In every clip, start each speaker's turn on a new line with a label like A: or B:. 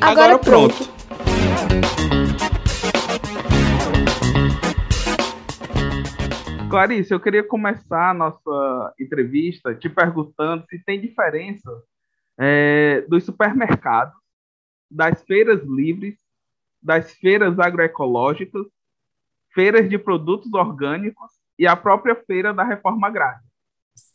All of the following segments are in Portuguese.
A: Agora, Agora pronto. pronto.
B: Clarice, eu queria começar a nossa entrevista te perguntando se tem diferença é, dos supermercados, das feiras livres, das feiras agroecológicas, feiras de produtos orgânicos e a própria feira da reforma agrária.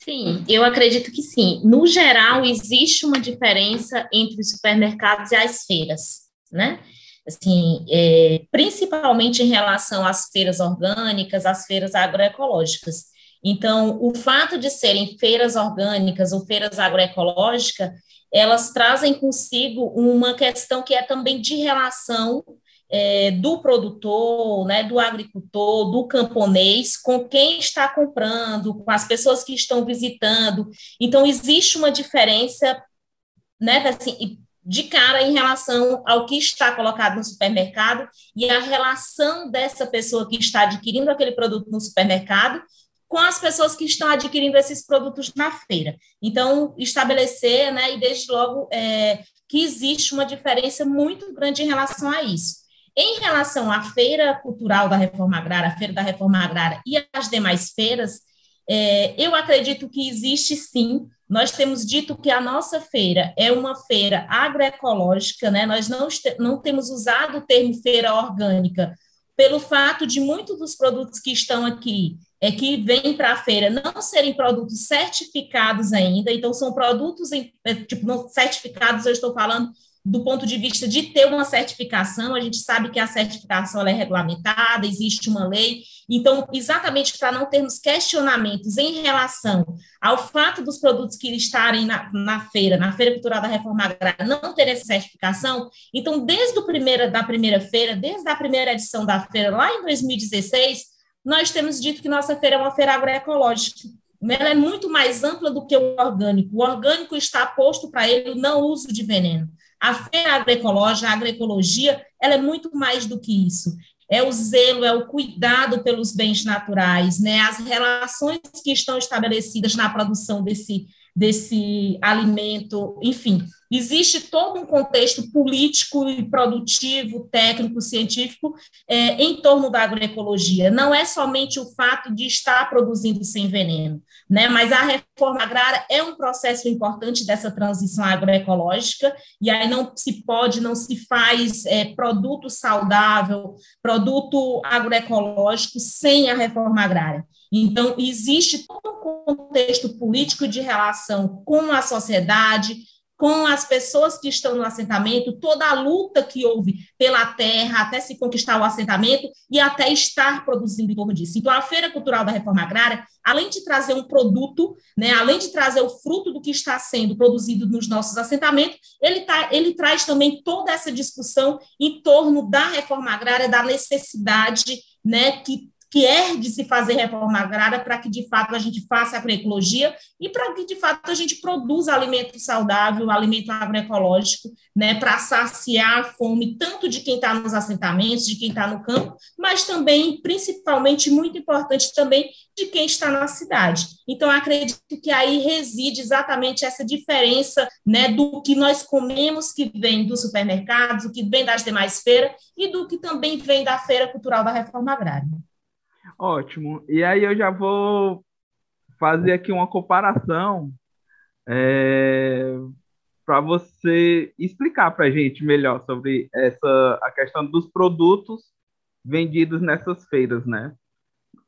C: Sim, eu acredito que sim. No geral, existe uma diferença entre os supermercados e as feiras, né? Assim, é, principalmente em relação às feiras orgânicas, às feiras agroecológicas. Então, o fato de serem feiras orgânicas ou feiras agroecológicas, elas trazem consigo uma questão que é também de relação é, do produtor, né, do agricultor, do camponês, com quem está comprando, com as pessoas que estão visitando. Então, existe uma diferença, né, assim, de cara em relação ao que está colocado no supermercado e a relação dessa pessoa que está adquirindo aquele produto no supermercado com as pessoas que estão adquirindo esses produtos na feira. Então, estabelecer, né, e desde logo é, que existe uma diferença muito grande em relação a isso. Em relação à Feira Cultural da Reforma Agrária, a Feira da Reforma Agrária e as demais feiras, é, eu acredito que existe sim. Nós temos dito que a nossa feira é uma feira agroecológica, né? Nós não, não temos usado o termo feira orgânica, pelo fato de muitos dos produtos que estão aqui é que vêm para a feira não serem produtos certificados ainda, então são produtos em, é, tipo não certificados, eu estou falando do ponto de vista de ter uma certificação, a gente sabe que a certificação é regulamentada, existe uma lei, então, exatamente para não termos questionamentos em relação ao fato dos produtos que estarem na, na feira, na Feira Cultural da Reforma Agrária, não terem essa certificação, então, desde o primeira, da primeira feira, desde a primeira edição da feira, lá em 2016, nós temos dito que nossa feira é uma feira agroecológica, ela é muito mais ampla do que o orgânico. O orgânico está posto para ele o não uso de veneno. A feira agroecológica, a agroecologia, ela é muito mais do que isso. É o zelo, é o cuidado pelos bens naturais, né? As relações que estão estabelecidas na produção desse, desse alimento, enfim, existe todo um contexto político e produtivo, técnico, científico é, em torno da agroecologia. Não é somente o fato de estar produzindo sem veneno, né? Mas a reforma agrária é um processo importante dessa transição agroecológica e aí não se pode, não se faz é, produto saudável, produto agroecológico sem a reforma agrária. Então, existe todo um contexto político de relação com a sociedade, com as pessoas que estão no assentamento, toda a luta que houve pela terra até se conquistar o assentamento e até estar produzindo em torno disso. Então, a Feira Cultural da Reforma Agrária, além de trazer um produto, né, além de trazer o fruto do que está sendo produzido nos nossos assentamentos, ele, tá, ele traz também toda essa discussão em torno da reforma agrária, da necessidade né, que que é de se fazer reforma agrária para que, de fato, a gente faça agroecologia e para que, de fato, a gente produza alimento saudável, alimento agroecológico, né, para saciar a fome tanto de quem está nos assentamentos, de quem está no campo, mas também, principalmente, muito importante também, de quem está na cidade. Então, acredito que aí reside exatamente essa diferença né, do que nós comemos que vem dos supermercados, o que vem das demais feiras e do que também vem da Feira Cultural da Reforma Agrária.
B: Ótimo. E aí eu já vou fazer aqui uma comparação é, para você explicar para a gente melhor sobre essa a questão dos produtos vendidos nessas feiras, né?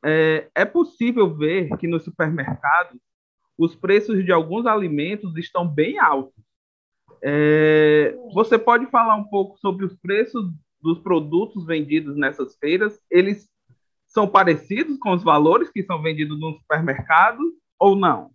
B: É, é possível ver que no supermercado os preços de alguns alimentos estão bem altos. É, você pode falar um pouco sobre os preços dos produtos vendidos nessas feiras? Eles são parecidos com os valores que são vendidos no supermercado ou não?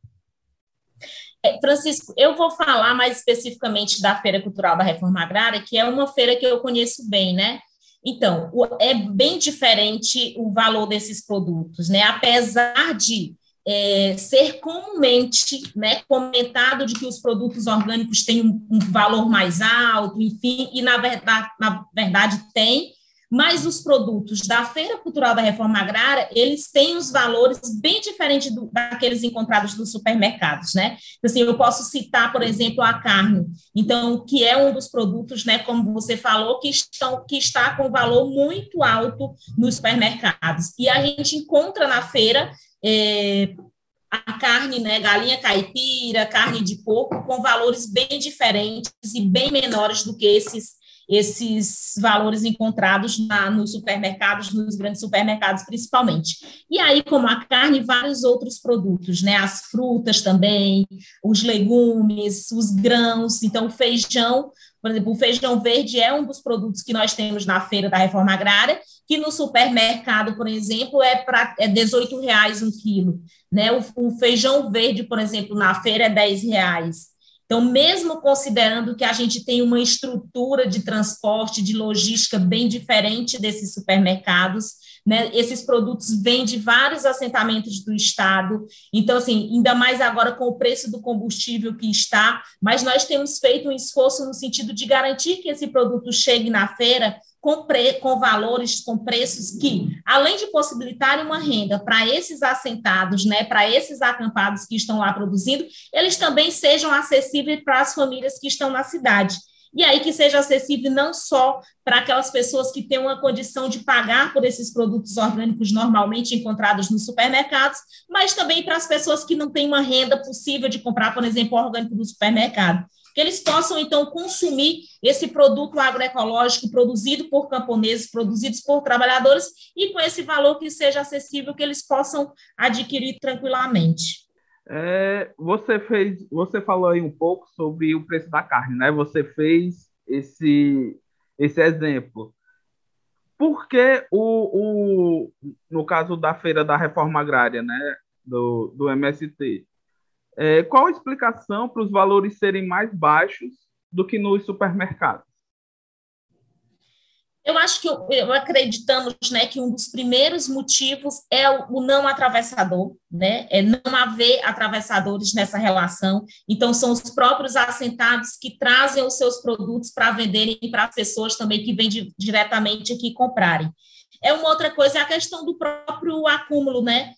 C: É, Francisco, eu vou falar mais especificamente da Feira Cultural da Reforma Agrária, que é uma feira que eu conheço bem, né? Então, é bem diferente o valor desses produtos, né? Apesar de é, ser comumente né, comentado de que os produtos orgânicos têm um, um valor mais alto, enfim, e na verdade, na verdade tem, mas os produtos da Feira Cultural da Reforma Agrária, eles têm os valores bem diferentes do, daqueles encontrados nos supermercados, né? Assim, eu posso citar, por exemplo, a carne, então, que é um dos produtos, né, como você falou, que, estão, que está com valor muito alto nos supermercados. E a gente encontra na feira é, a carne, né, galinha caipira, carne de porco, com valores bem diferentes e bem menores do que esses esses valores encontrados na, nos supermercados, nos grandes supermercados principalmente. E aí, como a carne, vários outros produtos, né? As frutas também, os legumes, os grãos, então o feijão, por exemplo, o feijão verde é um dos produtos que nós temos na feira da reforma agrária, que no supermercado, por exemplo, é para é 18 reais um quilo. Né? O, o, feijão verde, por exemplo, na feira é 10 reais. Então, mesmo considerando que a gente tem uma estrutura de transporte, de logística bem diferente desses supermercados, né, esses produtos vêm de vários assentamentos do Estado. Então, assim, ainda mais agora com o preço do combustível que está, mas nós temos feito um esforço no sentido de garantir que esse produto chegue na feira com, pre, com valores, com preços que, além de possibilitarem uma renda para esses assentados, né, para esses acampados que estão lá produzindo, eles também sejam acessíveis para as famílias que estão na cidade. E aí que seja acessível não só para aquelas pessoas que têm uma condição de pagar por esses produtos orgânicos normalmente encontrados nos supermercados, mas também para as pessoas que não têm uma renda possível de comprar, por exemplo, orgânico no supermercado que eles possam, então, consumir esse produto agroecológico produzido por camponeses, produzidos por trabalhadores, e com esse valor que seja acessível, que eles possam adquirir tranquilamente.
B: É, você fez, você falou aí um pouco sobre o preço da carne, né? Você fez esse, esse exemplo. Por que o, o, no caso da feira da reforma agrária, né, do, do MST, é, qual a explicação para os valores serem mais baixos do que nos supermercados?
C: Eu acho que eu, acreditamos né, que um dos primeiros motivos é o, o, não atravessador, né? É não haver atravessadores nessa relação. Então, são os próprios assentados que trazem os seus produtos para venderem para as pessoas também que vêm diretamente aqui comprarem. É uma outra coisa, é a questão do próprio acúmulo, né?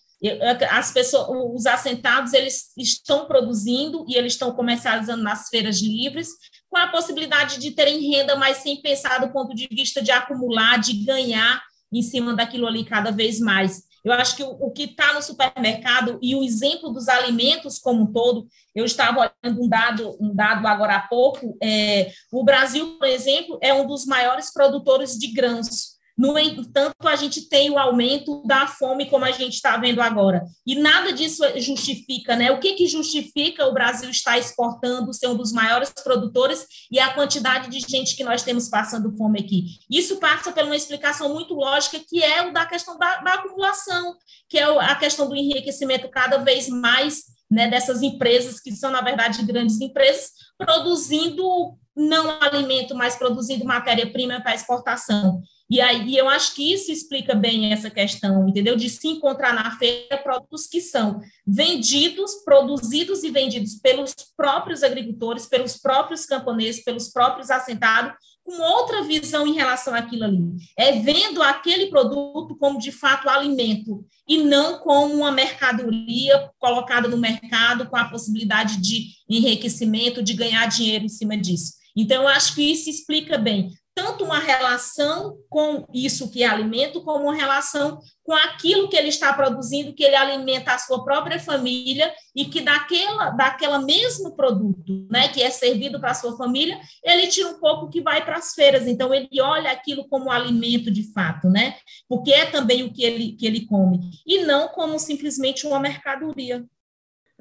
C: As pessoas, os assentados, eles estão produzindo e eles estão comercializando nas feiras livres, com a possibilidade de terem renda, mas sem pensar do ponto de vista de acumular, de ganhar em cima daquilo ali cada vez mais. Eu acho que o, o que está no supermercado e o exemplo dos alimentos como um todo, eu estava olhando um dado, um dado agora há pouco, é, o Brasil, por exemplo, é um dos maiores produtores de grãos. No entanto, a gente tem o aumento da fome, como a gente está vendo agora. E nada disso justifica, né? O que, que justifica o Brasil estar exportando, ser um dos maiores produtores e a quantidade de gente que nós temos passando fome aqui? Isso passa por uma explicação muito lógica, que é o da questão da, da acumulação, que é a questão do enriquecimento cada vez mais né, dessas empresas, que são, na verdade, grandes empresas, produzindo não alimento, mas produzindo matéria-prima para exportação. E aí eu acho que isso explica bem essa questão, entendeu? De se encontrar na feira produtos que são vendidos, produzidos e vendidos pelos próprios agricultores, pelos próprios camponeses, pelos próprios assentados, com outra visão em relação àquilo ali. É vendo aquele produto como de fato alimento e não como uma mercadoria colocada no mercado com a possibilidade de enriquecimento, de ganhar dinheiro em cima disso. Então, eu acho que isso explica bem tanto uma relação com isso que é alimento, como uma relação com aquilo que ele está produzindo, que ele alimenta a sua própria família e que daquela, daquela mesmo produto, né, que é servido para a sua família, ele tira um pouco que vai para as feiras. Então, ele olha aquilo como alimento de fato, né, porque é também o que ele, que ele come, e não como simplesmente uma mercadoria.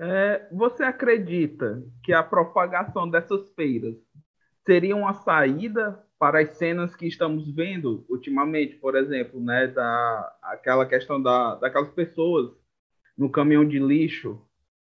B: É, você acredita que a propagação dessas feiras seria uma saída para as cenas que estamos vendo ultimamente, por exemplo, né, da aquela questão da, daquelas pessoas no caminhão de lixo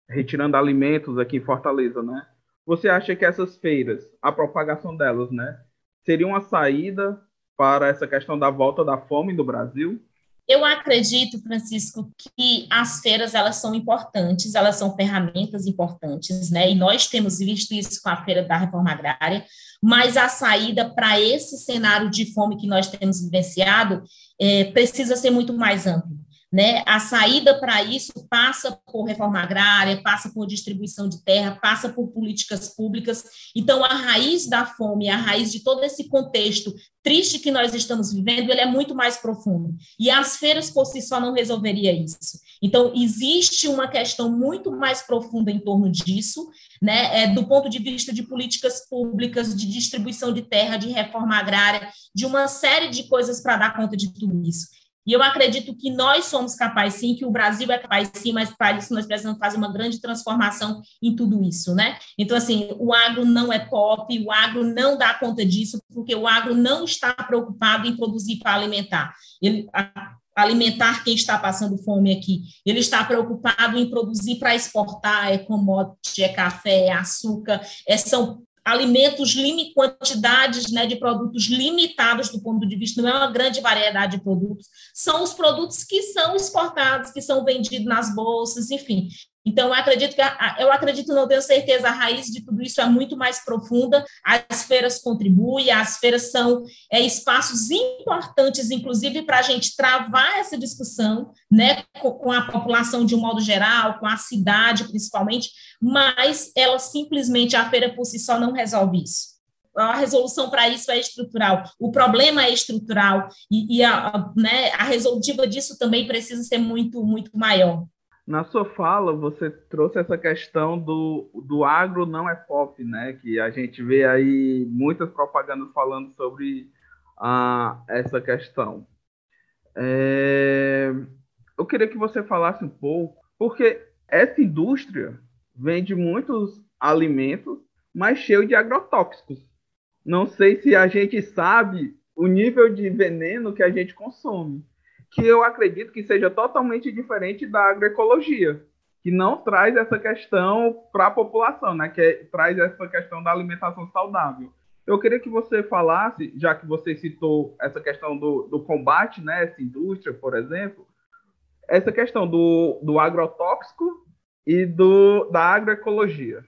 B: retirando alimentos aqui em Fortaleza, né? Você acha que essas feiras, a propagação delas, né, seria uma saída para essa questão da volta da fome do Brasil?
C: Eu acredito, Francisco, que as feiras elas são importantes, elas são ferramentas importantes, né? E nós temos visto isso com a feira da reforma agrária, mas a saída para esse cenário de fome que nós temos vivenciado é, precisa ser muito mais ampla. Né? A saída para isso passa por reforma agrária, passa por distribuição de terra, passa por políticas públicas. Então, a raiz da fome, a raiz de todo esse contexto triste que nós estamos vivendo, ele é muito mais profundo. E as feiras por si só não resolveria isso. Então, existe uma questão muito mais profunda em torno disso, né? É, do ponto de vista de políticas públicas, de distribuição de terra, de reforma agrária, de uma série de coisas para dar conta de tudo isso. E eu acredito que nós somos capazes, sim, que o Brasil é capaz, sim, mas para isso nós precisamos fazer uma grande transformação em tudo isso, né? Então, assim, o agro não é pop, o agro não dá conta disso, porque o agro não está preocupado em produzir para alimentar. Ele, alimentar quem está passando fome aqui. Ele está preocupado em produzir para exportar, é commodity, é café, é açúcar, é, são alimentos, quantidades né, de produtos limitados do ponto de vista, não é uma grande variedade de produtos, são os produtos que são exportados, que são vendidos nas bolsas, enfim. Então, eu acredito que, eu acredito, não tenho certeza, a raiz de tudo isso é muito mais profunda, as feiras contribuem, as feiras são é, espaços importantes, inclusive, para a gente travar essa discussão, né, com, a população de um modo geral, com a cidade, principalmente, mas ela simplesmente, a feira por si só não resolve isso a resolução para isso é estrutural, o problema é estrutural, e, e a, a, né, a resolutiva disso também precisa ser muito, muito maior.
B: Na sua fala, você trouxe essa questão do, do agro não é pop, né? Que a gente vê aí muitas propagandas falando sobre ah, essa questão. É, eu queria que você falasse um pouco, porque essa indústria vende muitos alimentos, mas cheio de agrotóxicos. Não sei se a gente sabe o nível de veneno que a gente consome que eu acredito que seja totalmente diferente da agroecologia, que não traz essa questão para a população, né? que é, traz essa questão da alimentação saudável. Eu queria que você falasse, já que você citou essa questão do, do combate, né, essa indústria, por exemplo, essa questão do, do agrotóxico e do, da agroecologia.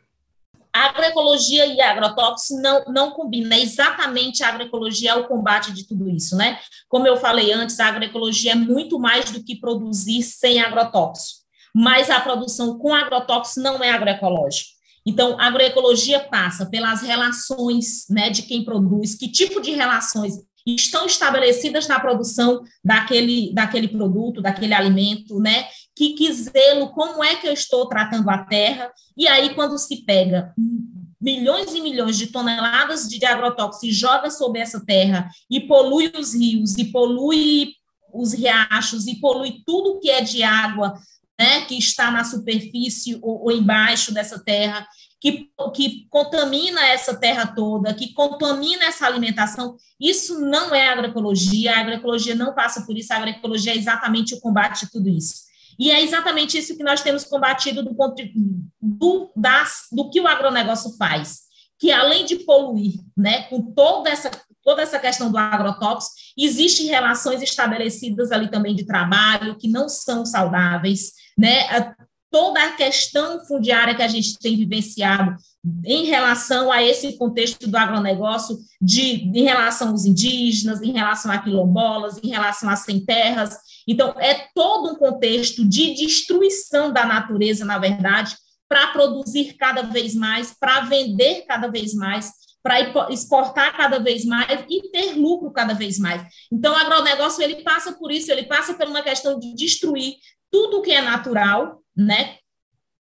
C: Agroecologia e agrotóxicos não, não combinam, é exatamente a agroecologia é o combate de tudo isso, né? Como eu falei antes, a agroecologia é muito mais do que produzir sem agrotóxico, mas a produção com agrotóxico não é agroecológica. Então, a agroecologia passa pelas relações né, de quem produz, que tipo de relações estão estabelecidas na produção daquele, daquele produto, daquele alimento, né? Que, que zelo, como é que eu estou tratando a terra, e aí quando se pega milhões e milhões de toneladas de agrotóxicos e joga sobre essa terra e polui os rios, e polui os riachos, e polui tudo que é de água, né, que está na superfície ou, ou embaixo dessa terra, que, que contamina essa terra toda, que contamina essa alimentação, isso não é agroecologia, a agroecologia não passa por isso, a agroecologia é exatamente o combate de tudo isso. E é exatamente isso que nós temos combatido do ponto de, do, das, do que o agronegócio faz, que além de poluir, né, com toda essa toda essa questão do agrotóxico, existem relações estabelecidas ali também de trabalho que não são saudáveis, né? Toda a questão fundiária que a gente tem vivenciado em relação a esse contexto do agronegócio, de, em relação aos indígenas, em relação a quilombolas, em relação às sem terras, então, é todo um contexto de destruição da natureza, na verdade, para produzir cada vez mais, para vender cada vez mais, para exportar cada vez mais e ter lucro cada vez mais. Então, o agronegócio ele passa por isso, ele passa por uma questão de destruir tudo que é natural, né,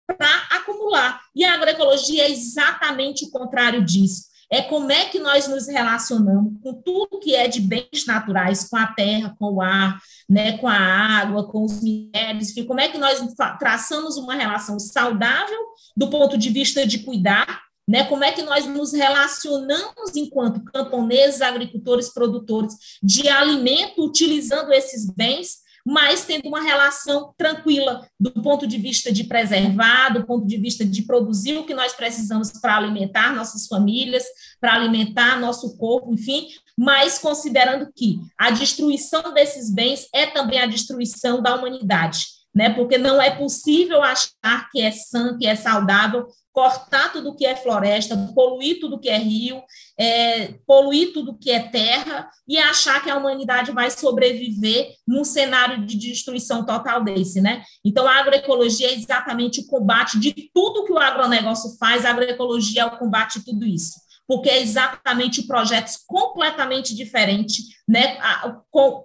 C: para acumular. E a agroecologia é exatamente o contrário disso é como é que nós nos relacionamos com tudo que é de bens naturais, com a terra, com o ar, né, com a água, com os minérios, como é que nós traçamos uma relação saudável do ponto de vista de cuidar, né, como é que nós nos relacionamos enquanto camponeses, agricultores, produtores de alimento, utilizando esses bens mas tendo uma relação tranquila do ponto de vista de preservar, do ponto de vista de produzir o que nós precisamos para alimentar nossas famílias, para alimentar nosso corpo, enfim, mas considerando que a destruição desses bens é também a destruição da humanidade né? Porque não é possível achar que é sã, que é saudável, cortar tudo que é floresta, poluir tudo que é rio, é, poluir tudo que é terra e achar que a humanidade vai sobreviver num cenário de destruição total desse, né? Então, a agroecologia é exatamente o combate de tudo que o agronegócio faz, a agroecologia é o combate de tudo isso porque é exatamente projetos completamente diferentes, né? A,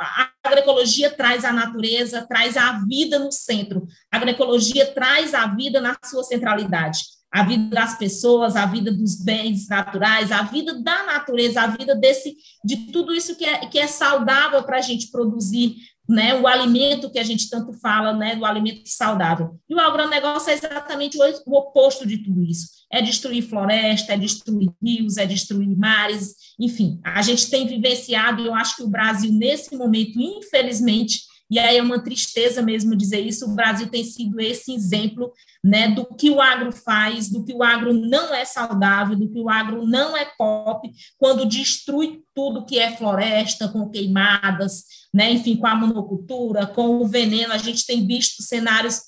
C: a, agroecologia traz a natureza, traz a vida no centro. A agroecologia traz a vida na sua centralidade. A vida das pessoas, a vida dos bens naturais, a vida da natureza, a vida desse, de tudo isso que é, que é saudável para a gente produzir né, o alimento que a gente tanto fala, né, do alimento saudável. E o agronegócio é exatamente o oposto de tudo isso. É destruir floresta, é destruir rios, é destruir mares, enfim. A gente tem vivenciado, eu acho que o Brasil, nesse momento, infelizmente, e aí é uma tristeza mesmo dizer isso, o Brasil tem sido esse exemplo né, do que o agro faz, do que o agro não é saudável, do que o agro não é pop, quando destrui tudo que é floresta, com queimadas, né, enfim, com a monocultura, com o veneno, a gente tem visto cenários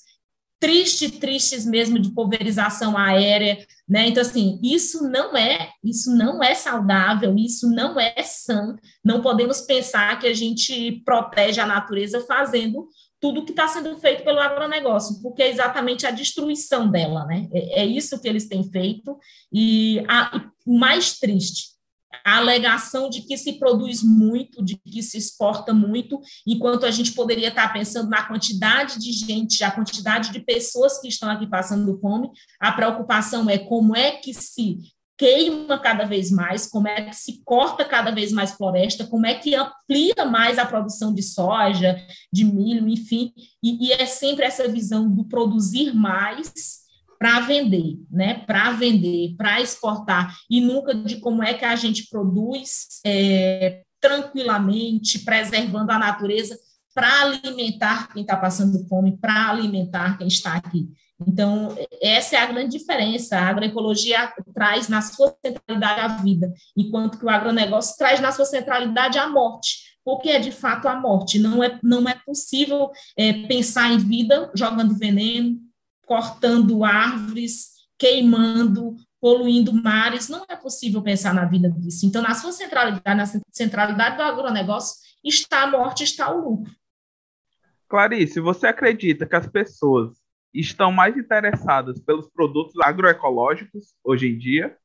C: tristes, tristes mesmo de pulverização aérea, né? Então assim, isso não é, isso não é saudável, isso não é sã. Não podemos pensar que a gente protege a natureza fazendo tudo que está sendo feito pelo agronegócio, porque é exatamente a destruição dela, né? É, é isso que eles têm feito e o mais triste a alegação de que se produz muito, de que se exporta muito, enquanto a gente poderia estar pensando na quantidade de gente, a quantidade de pessoas que estão aqui passando fome, a preocupação é como é que se queima cada vez mais, como é que se corta cada vez mais floresta, como é que amplia mais a produção de soja, de milho, enfim, e, e é sempre essa visão do produzir mais para vender, né? Para vender, para exportar, e nunca de como é que a gente produz é, tranquilamente, preservando a natureza para alimentar quem está passando fome, para alimentar quem está aqui. Então, essa é a grande diferença. A agroecologia traz na sua centralidade a vida, enquanto que o agronegócio traz na sua centralidade a morte porque é de fato a morte. Não é, não é possível é, pensar em vida jogando veneno, cortando árvores, queimando, poluindo mares, não é possível pensar na vida disso. Então, na sua centralidade, na centralidade do agronegócio, está a morte, está o lucro.
B: Clarice, você acredita que as pessoas estão mais interessadas pelos produtos agroecológicos hoje em dia?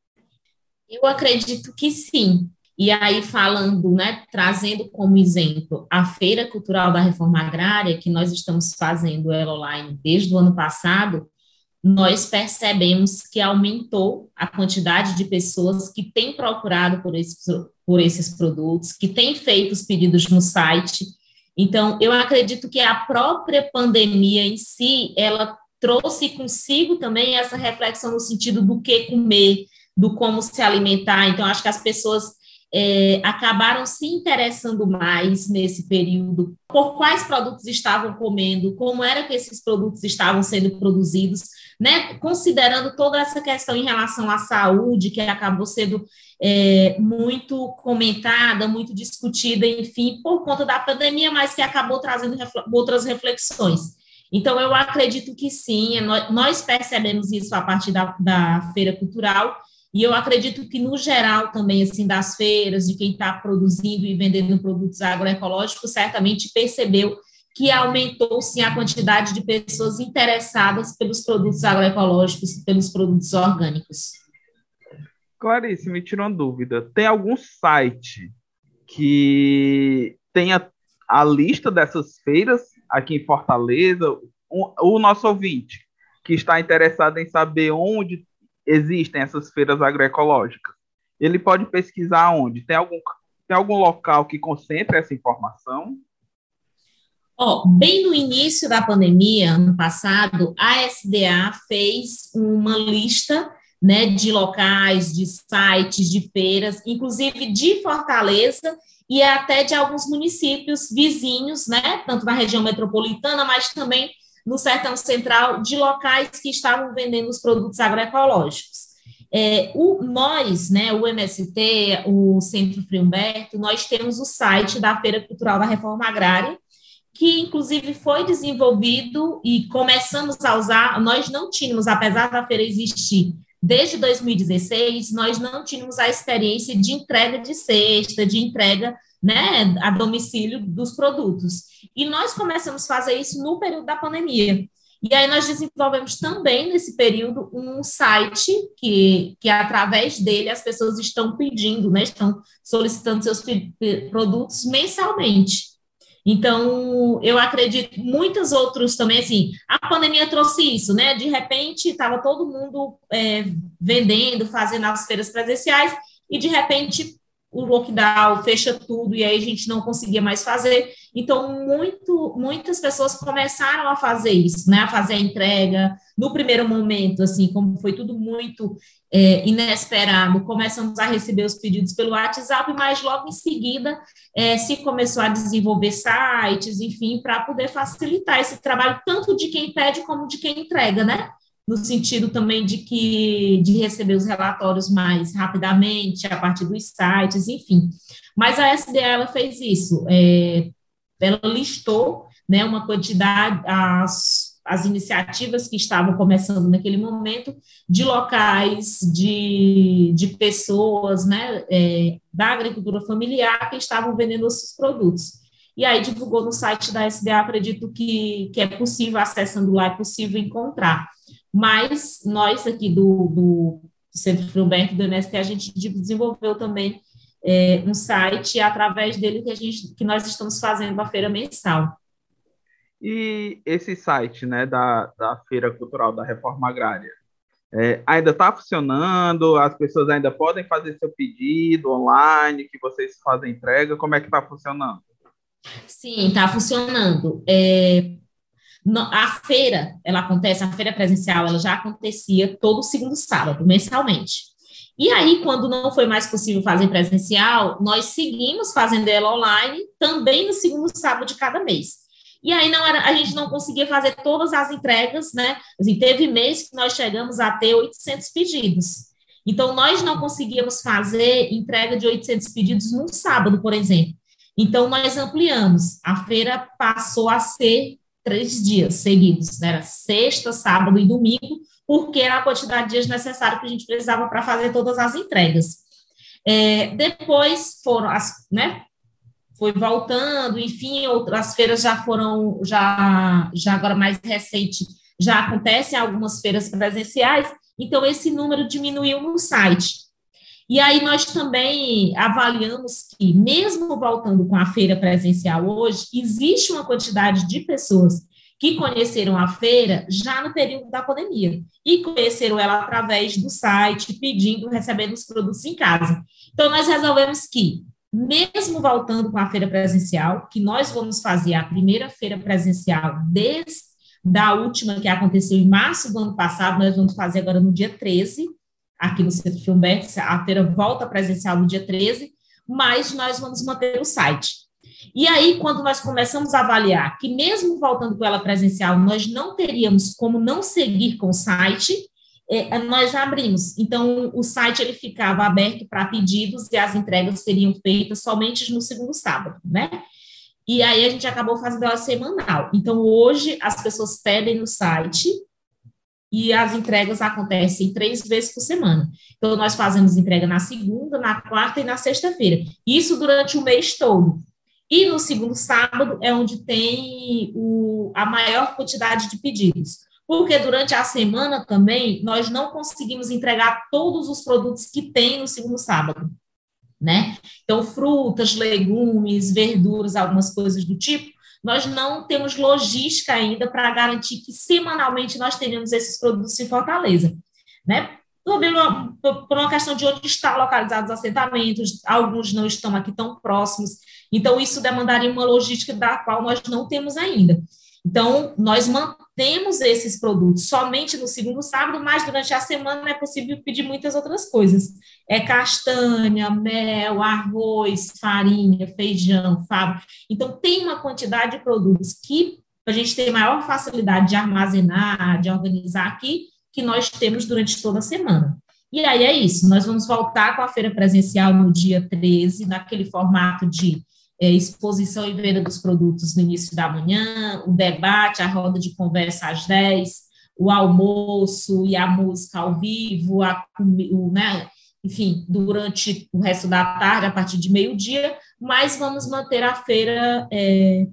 C: Eu acredito que sim. E aí, falando, né, trazendo como exemplo a Feira Cultural da Reforma Agrária, que nós estamos fazendo ela online desde o ano passado, nós percebemos que aumentou a quantidade de pessoas que têm procurado por esses, por esses produtos, que têm feito os pedidos no site. Então, eu acredito que a própria pandemia em si, ela trouxe consigo também essa reflexão no sentido do que comer, do como se alimentar. Então, acho que as pessoas é, acabaram se interessando mais nesse período por quais produtos estavam comendo, como era que esses produtos estavam sendo produzidos, né? Considerando toda essa questão em relação à saúde, que acabou sendo é, muito comentada, muito discutida, enfim, por conta da pandemia, mas que acabou trazendo outras reflexões. Então, eu acredito que sim, nós percebemos isso a partir da, da feira cultural, e eu acredito que, no geral, também, assim, das feiras, de quem está produzindo e vendendo produtos agroecológicos, certamente percebeu que aumentou, sim, a quantidade de pessoas interessadas pelos produtos agroecológicos, pelos produtos orgânicos.
B: Clarice, me tirou uma dúvida. Tem algum site que tenha a lista dessas feiras aqui em Fortaleza? O, o nosso ouvinte que está interessado em saber onde existem essas feiras agroecológicas. Ele pode pesquisar onde? Tem algum, tem algum local que concentre essa informação?
C: Oh, bem no início da pandemia, ano passado, a SDA fez uma lista né, de locais, de sites, de feiras, inclusive de Fortaleza e até de alguns municípios vizinhos, né, tanto na região metropolitana, mas também no sertão central, de locais que estavam vendendo os produtos agroecológicos. É, o, nós, né, o MST, o Centro Frio Humberto, nós temos o site da Feira Cultural da Reforma Agrária, que inclusive foi desenvolvido e começamos a usar, nós não tínhamos, apesar da feira existir desde 2016, nós não tínhamos a experiência de entrega de cesta, de entrega né, a domicílio dos produtos. E nós começamos a fazer isso no período da pandemia. E aí nós desenvolvemos também nesse período um site que, que através dele as pessoas estão pedindo, né, estão solicitando seus produtos mensalmente. Então, eu acredito muitos outros também, assim, a pandemia trouxe isso, né? De repente, estava todo mundo é, vendendo, fazendo as feiras presenciais, e de repente o lockdown fecha tudo, e aí a gente não conseguia mais fazer. Então, muito, muitas pessoas começaram a fazer isso, né? A fazer a entrega. No primeiro momento, assim, como foi tudo muito é, inesperado, começamos a receber os pedidos pelo WhatsApp, mas logo em seguida é, se começou a desenvolver sites, enfim, para poder facilitar esse trabalho, tanto de quem pede como de quem entrega, né? No sentido também de que de receber os relatórios mais rapidamente, a partir dos sites, enfim. Mas a SDA ela fez isso, é, ela listou né, uma quantidade, as as iniciativas que estavam começando naquele momento, de locais, de, de pessoas né, é, da agricultura familiar que estavam vendendo esses produtos. E aí divulgou no site da SDA, acredito que, que é possível, acessando lá, é possível encontrar. Mas nós aqui do, do Centro Filberto do MST, a gente desenvolveu também é, um site através dele que, a gente, que nós estamos fazendo a feira mensal.
B: E esse site né, da, da Feira Cultural da Reforma Agrária é, ainda está funcionando? As pessoas ainda podem fazer seu pedido online, que vocês fazem entrega? Como é que está funcionando?
C: Sim, está funcionando. É, a feira, ela acontece, a feira presencial, ela já acontecia todo segundo sábado, mensalmente. E aí, quando não foi mais possível fazer presencial, nós seguimos fazendo ela online, também no segundo sábado de cada mês. E aí não era, a gente não conseguia fazer todas as entregas, né? Assim, teve mês que nós chegamos a ter 800 pedidos. Então, nós não conseguíamos fazer entrega de 800 pedidos num sábado, por exemplo. Então, nós ampliamos. A feira passou a ser três dias seguidos, né? Era sexta, sábado e domingo, porque era a quantidade de dias necessária que a gente precisava para fazer todas as entregas. É, depois foram as, né, foi voltando, enfim, outras feiras já foram, já, já agora mais recente, já acontecem algumas feiras presenciais, então esse número diminuiu no site. E aí nós também avaliamos que, mesmo voltando com a feira presencial hoje, existe uma quantidade de pessoas que conheceram a feira já no período da pandemia e conheceram ela através do site, pedindo, recebendo os produtos em casa. Então, nós resolvemos que mesmo voltando com a feira presencial, que nós vamos fazer a primeira feira presencial desde da última que aconteceu em março do ano passado, nós vamos fazer agora no dia 13, aqui no Centro Filmberg, a feira volta presencial no dia 13, mas nós vamos manter o site. E aí, quando nós começamos a avaliar que mesmo voltando com ela presencial, nós não teríamos como não seguir com o site, é, nós abrimos. Então, o site ele ficava aberto para pedidos e as entregas seriam feitas somente no segundo sábado, né? E aí a gente acabou fazendo ela semanal. Então, hoje as pessoas pedem no site e as entregas acontecem três vezes por semana. Então, nós fazemos entrega na segunda, na quarta e na sexta-feira. Isso durante o mês todo. E no segundo sábado é onde tem o, a maior quantidade de pedidos porque durante a semana também nós não conseguimos entregar todos os produtos que tem no segundo sábado, né? Então, frutas, legumes, verduras, algumas coisas do tipo, nós não temos logística ainda para garantir que semanalmente nós tenhamos esses produtos em Fortaleza, né? Por uma, questão de onde estão localizados os assentamentos, alguns não estão aqui tão próximos, então isso demandaria uma logística da qual nós não temos ainda. Então, nós temos esses produtos somente no segundo sábado, mas durante a semana é possível pedir muitas outras coisas. É castanha, mel, arroz, farinha, feijão, favo. Então, tem uma quantidade de produtos que a gente tem maior facilidade de armazenar, de organizar aqui, que nós temos durante toda a semana. E aí é isso, nós vamos voltar com a feira presencial no dia 13, naquele formato de é, exposição e venda dos produtos no início da manhã, o debate, a roda de conversa às 10, o almoço e a música ao vivo, a, o, né, enfim, durante o resto da tarde, a partir de meio-dia, mas vamos manter a feira é,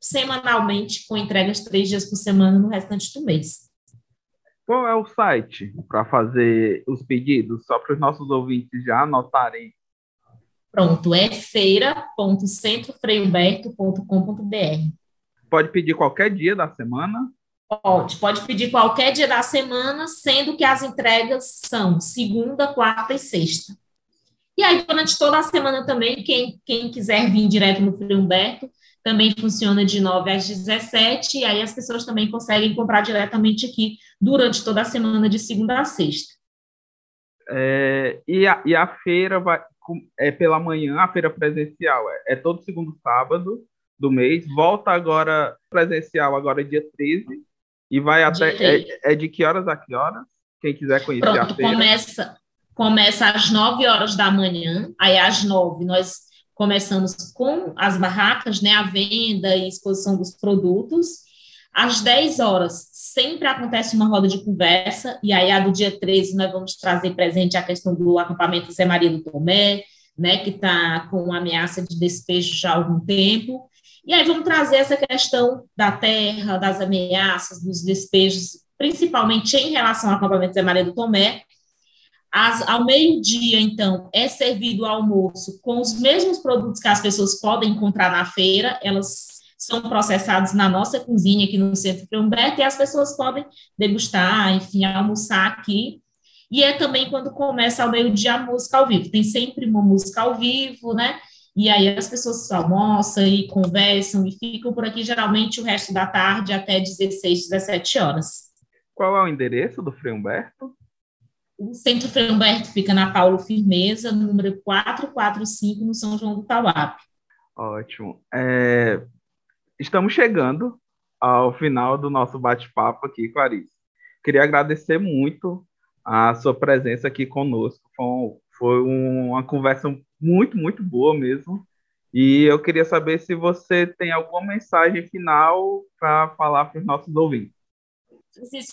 C: semanalmente, com entregas três dias por semana no restante do mês.
B: Qual é o site para fazer os pedidos, só para os nossos ouvintes já anotarem
C: Pronto, é feira.centrofreioberto.com.br.
B: Pode pedir qualquer dia da semana?
C: Pode, pode pedir qualquer dia da semana, sendo que as entregas são segunda, quarta e sexta. E aí, durante toda a semana também, quem, quem quiser vir direto no Frei Humberto, também funciona de 9 às 17, e aí as pessoas também conseguem comprar diretamente aqui durante toda a semana, de segunda a sexta.
B: É, e, a, e a feira vai, é pela manhã, a feira presencial é, é todo segundo sábado do mês, volta agora presencial, agora dia 13, e vai até. É, é, de que horas a que horas? Quem quiser conhecer Pronto, a feira.
C: Começa, começa às 9 horas da manhã, aí às 9 nós começamos com as barracas, né, a venda e exposição dos produtos. Às 10 horas, sempre acontece uma roda de conversa, e aí a do dia 13 nós vamos trazer presente a questão do acampamento Zé Maria do Tomé, né, que está com ameaça de despejo já há algum tempo. E aí vamos trazer essa questão da terra, das ameaças, dos despejos, principalmente em relação ao acampamento Zé Maria do Tomé. As, ao meio-dia, então, é servido o almoço com os mesmos produtos que as pessoas podem encontrar na feira, elas são processados na nossa cozinha aqui no Centro Frei Humberto e as pessoas podem degustar, enfim, almoçar aqui. E é também quando começa ao meio-dia a música ao vivo. Tem sempre uma música ao vivo, né? E aí as pessoas almoçam e conversam e ficam por aqui geralmente o resto da tarde até 16, 17 horas.
B: Qual é o endereço do Frei Humberto?
C: O Centro Frei Humberto fica na Paulo Firmeza, número 445, no São João do Tauape.
B: Ótimo. É, estamos chegando ao final do nosso bate-papo aqui, Clarice. Queria agradecer muito a sua presença aqui conosco. Foi, uma conversa muito, muito boa mesmo. E eu queria saber se você tem alguma mensagem final para falar para os nossos ouvintes.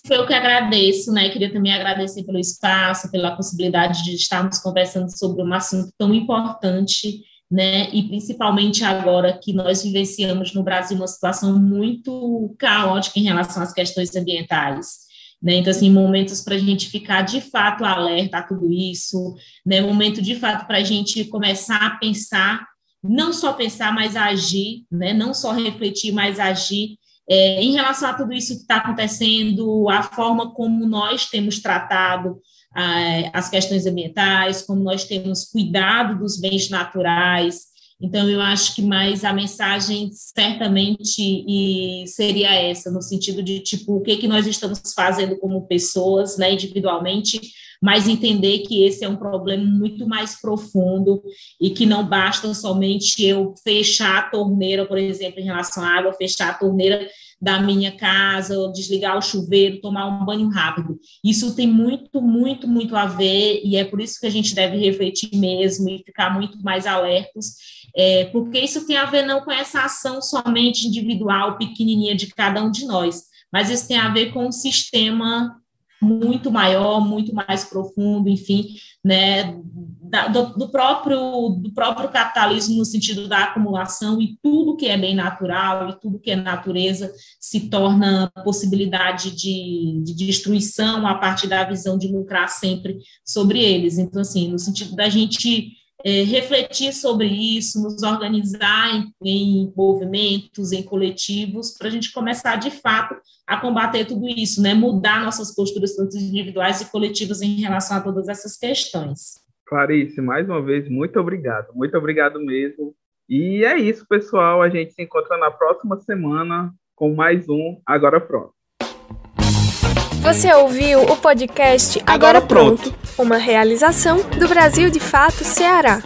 C: Foi eu que agradeço, né? Queria também agradecer pelo espaço, pela possibilidade de estarmos conversando sobre um assunto tão importante né? E principalmente agora que nós vivenciamos no Brasil uma situação muito caótica em relação às questões ambientais. Né? Então, assim, momentos para a gente ficar de fato alerta a tudo isso, né? Momento de fato para a gente começar a pensar, não só pensar, mas agir, né? Não só refletir, mas agir é, em relação a tudo isso que está acontecendo, a forma como nós temos tratado as questões ambientais, como nós temos cuidado dos bens naturais. Então, eu acho que mais a mensagem certamente e seria essa, no sentido de, tipo, o que, que nós estamos fazendo como pessoas, né, individualmente, mas entender que esse é um problema muito mais profundo e que não basta somente eu fechar a torneira, por exemplo, em relação à água, fechar a torneira da minha casa, desligar o chuveiro, tomar um banho rápido. Isso tem muito, muito, muito a ver, e é por isso que a gente deve refletir mesmo e ficar muito mais alertos, é, porque isso tem a ver não com essa ação somente individual, pequenininha de cada um de nós, mas isso tem a ver com um sistema muito maior, muito mais profundo, enfim, né, do, do, próprio, do próprio capitalismo no sentido da acumulação e tudo que é bem natural e tudo que é natureza se torna possibilidade de, de destruição a partir da visão de lucrar sempre sobre eles. Então, assim, no sentido da gente é, refletir sobre isso, nos organizar em, em movimentos, em coletivos, para a gente começar, de fato, a combater tudo isso, né? mudar nossas posturas, tanto individuais e coletivas, em relação a todas essas questões.
B: Clarice, mais uma vez, muito obrigado, muito obrigado mesmo. E é isso, pessoal. A gente se encontra na próxima semana com mais um Agora Pronto.
A: Você ouviu o podcast Agora, Agora pronto. pronto, uma realização do Brasil de Fato Ceará.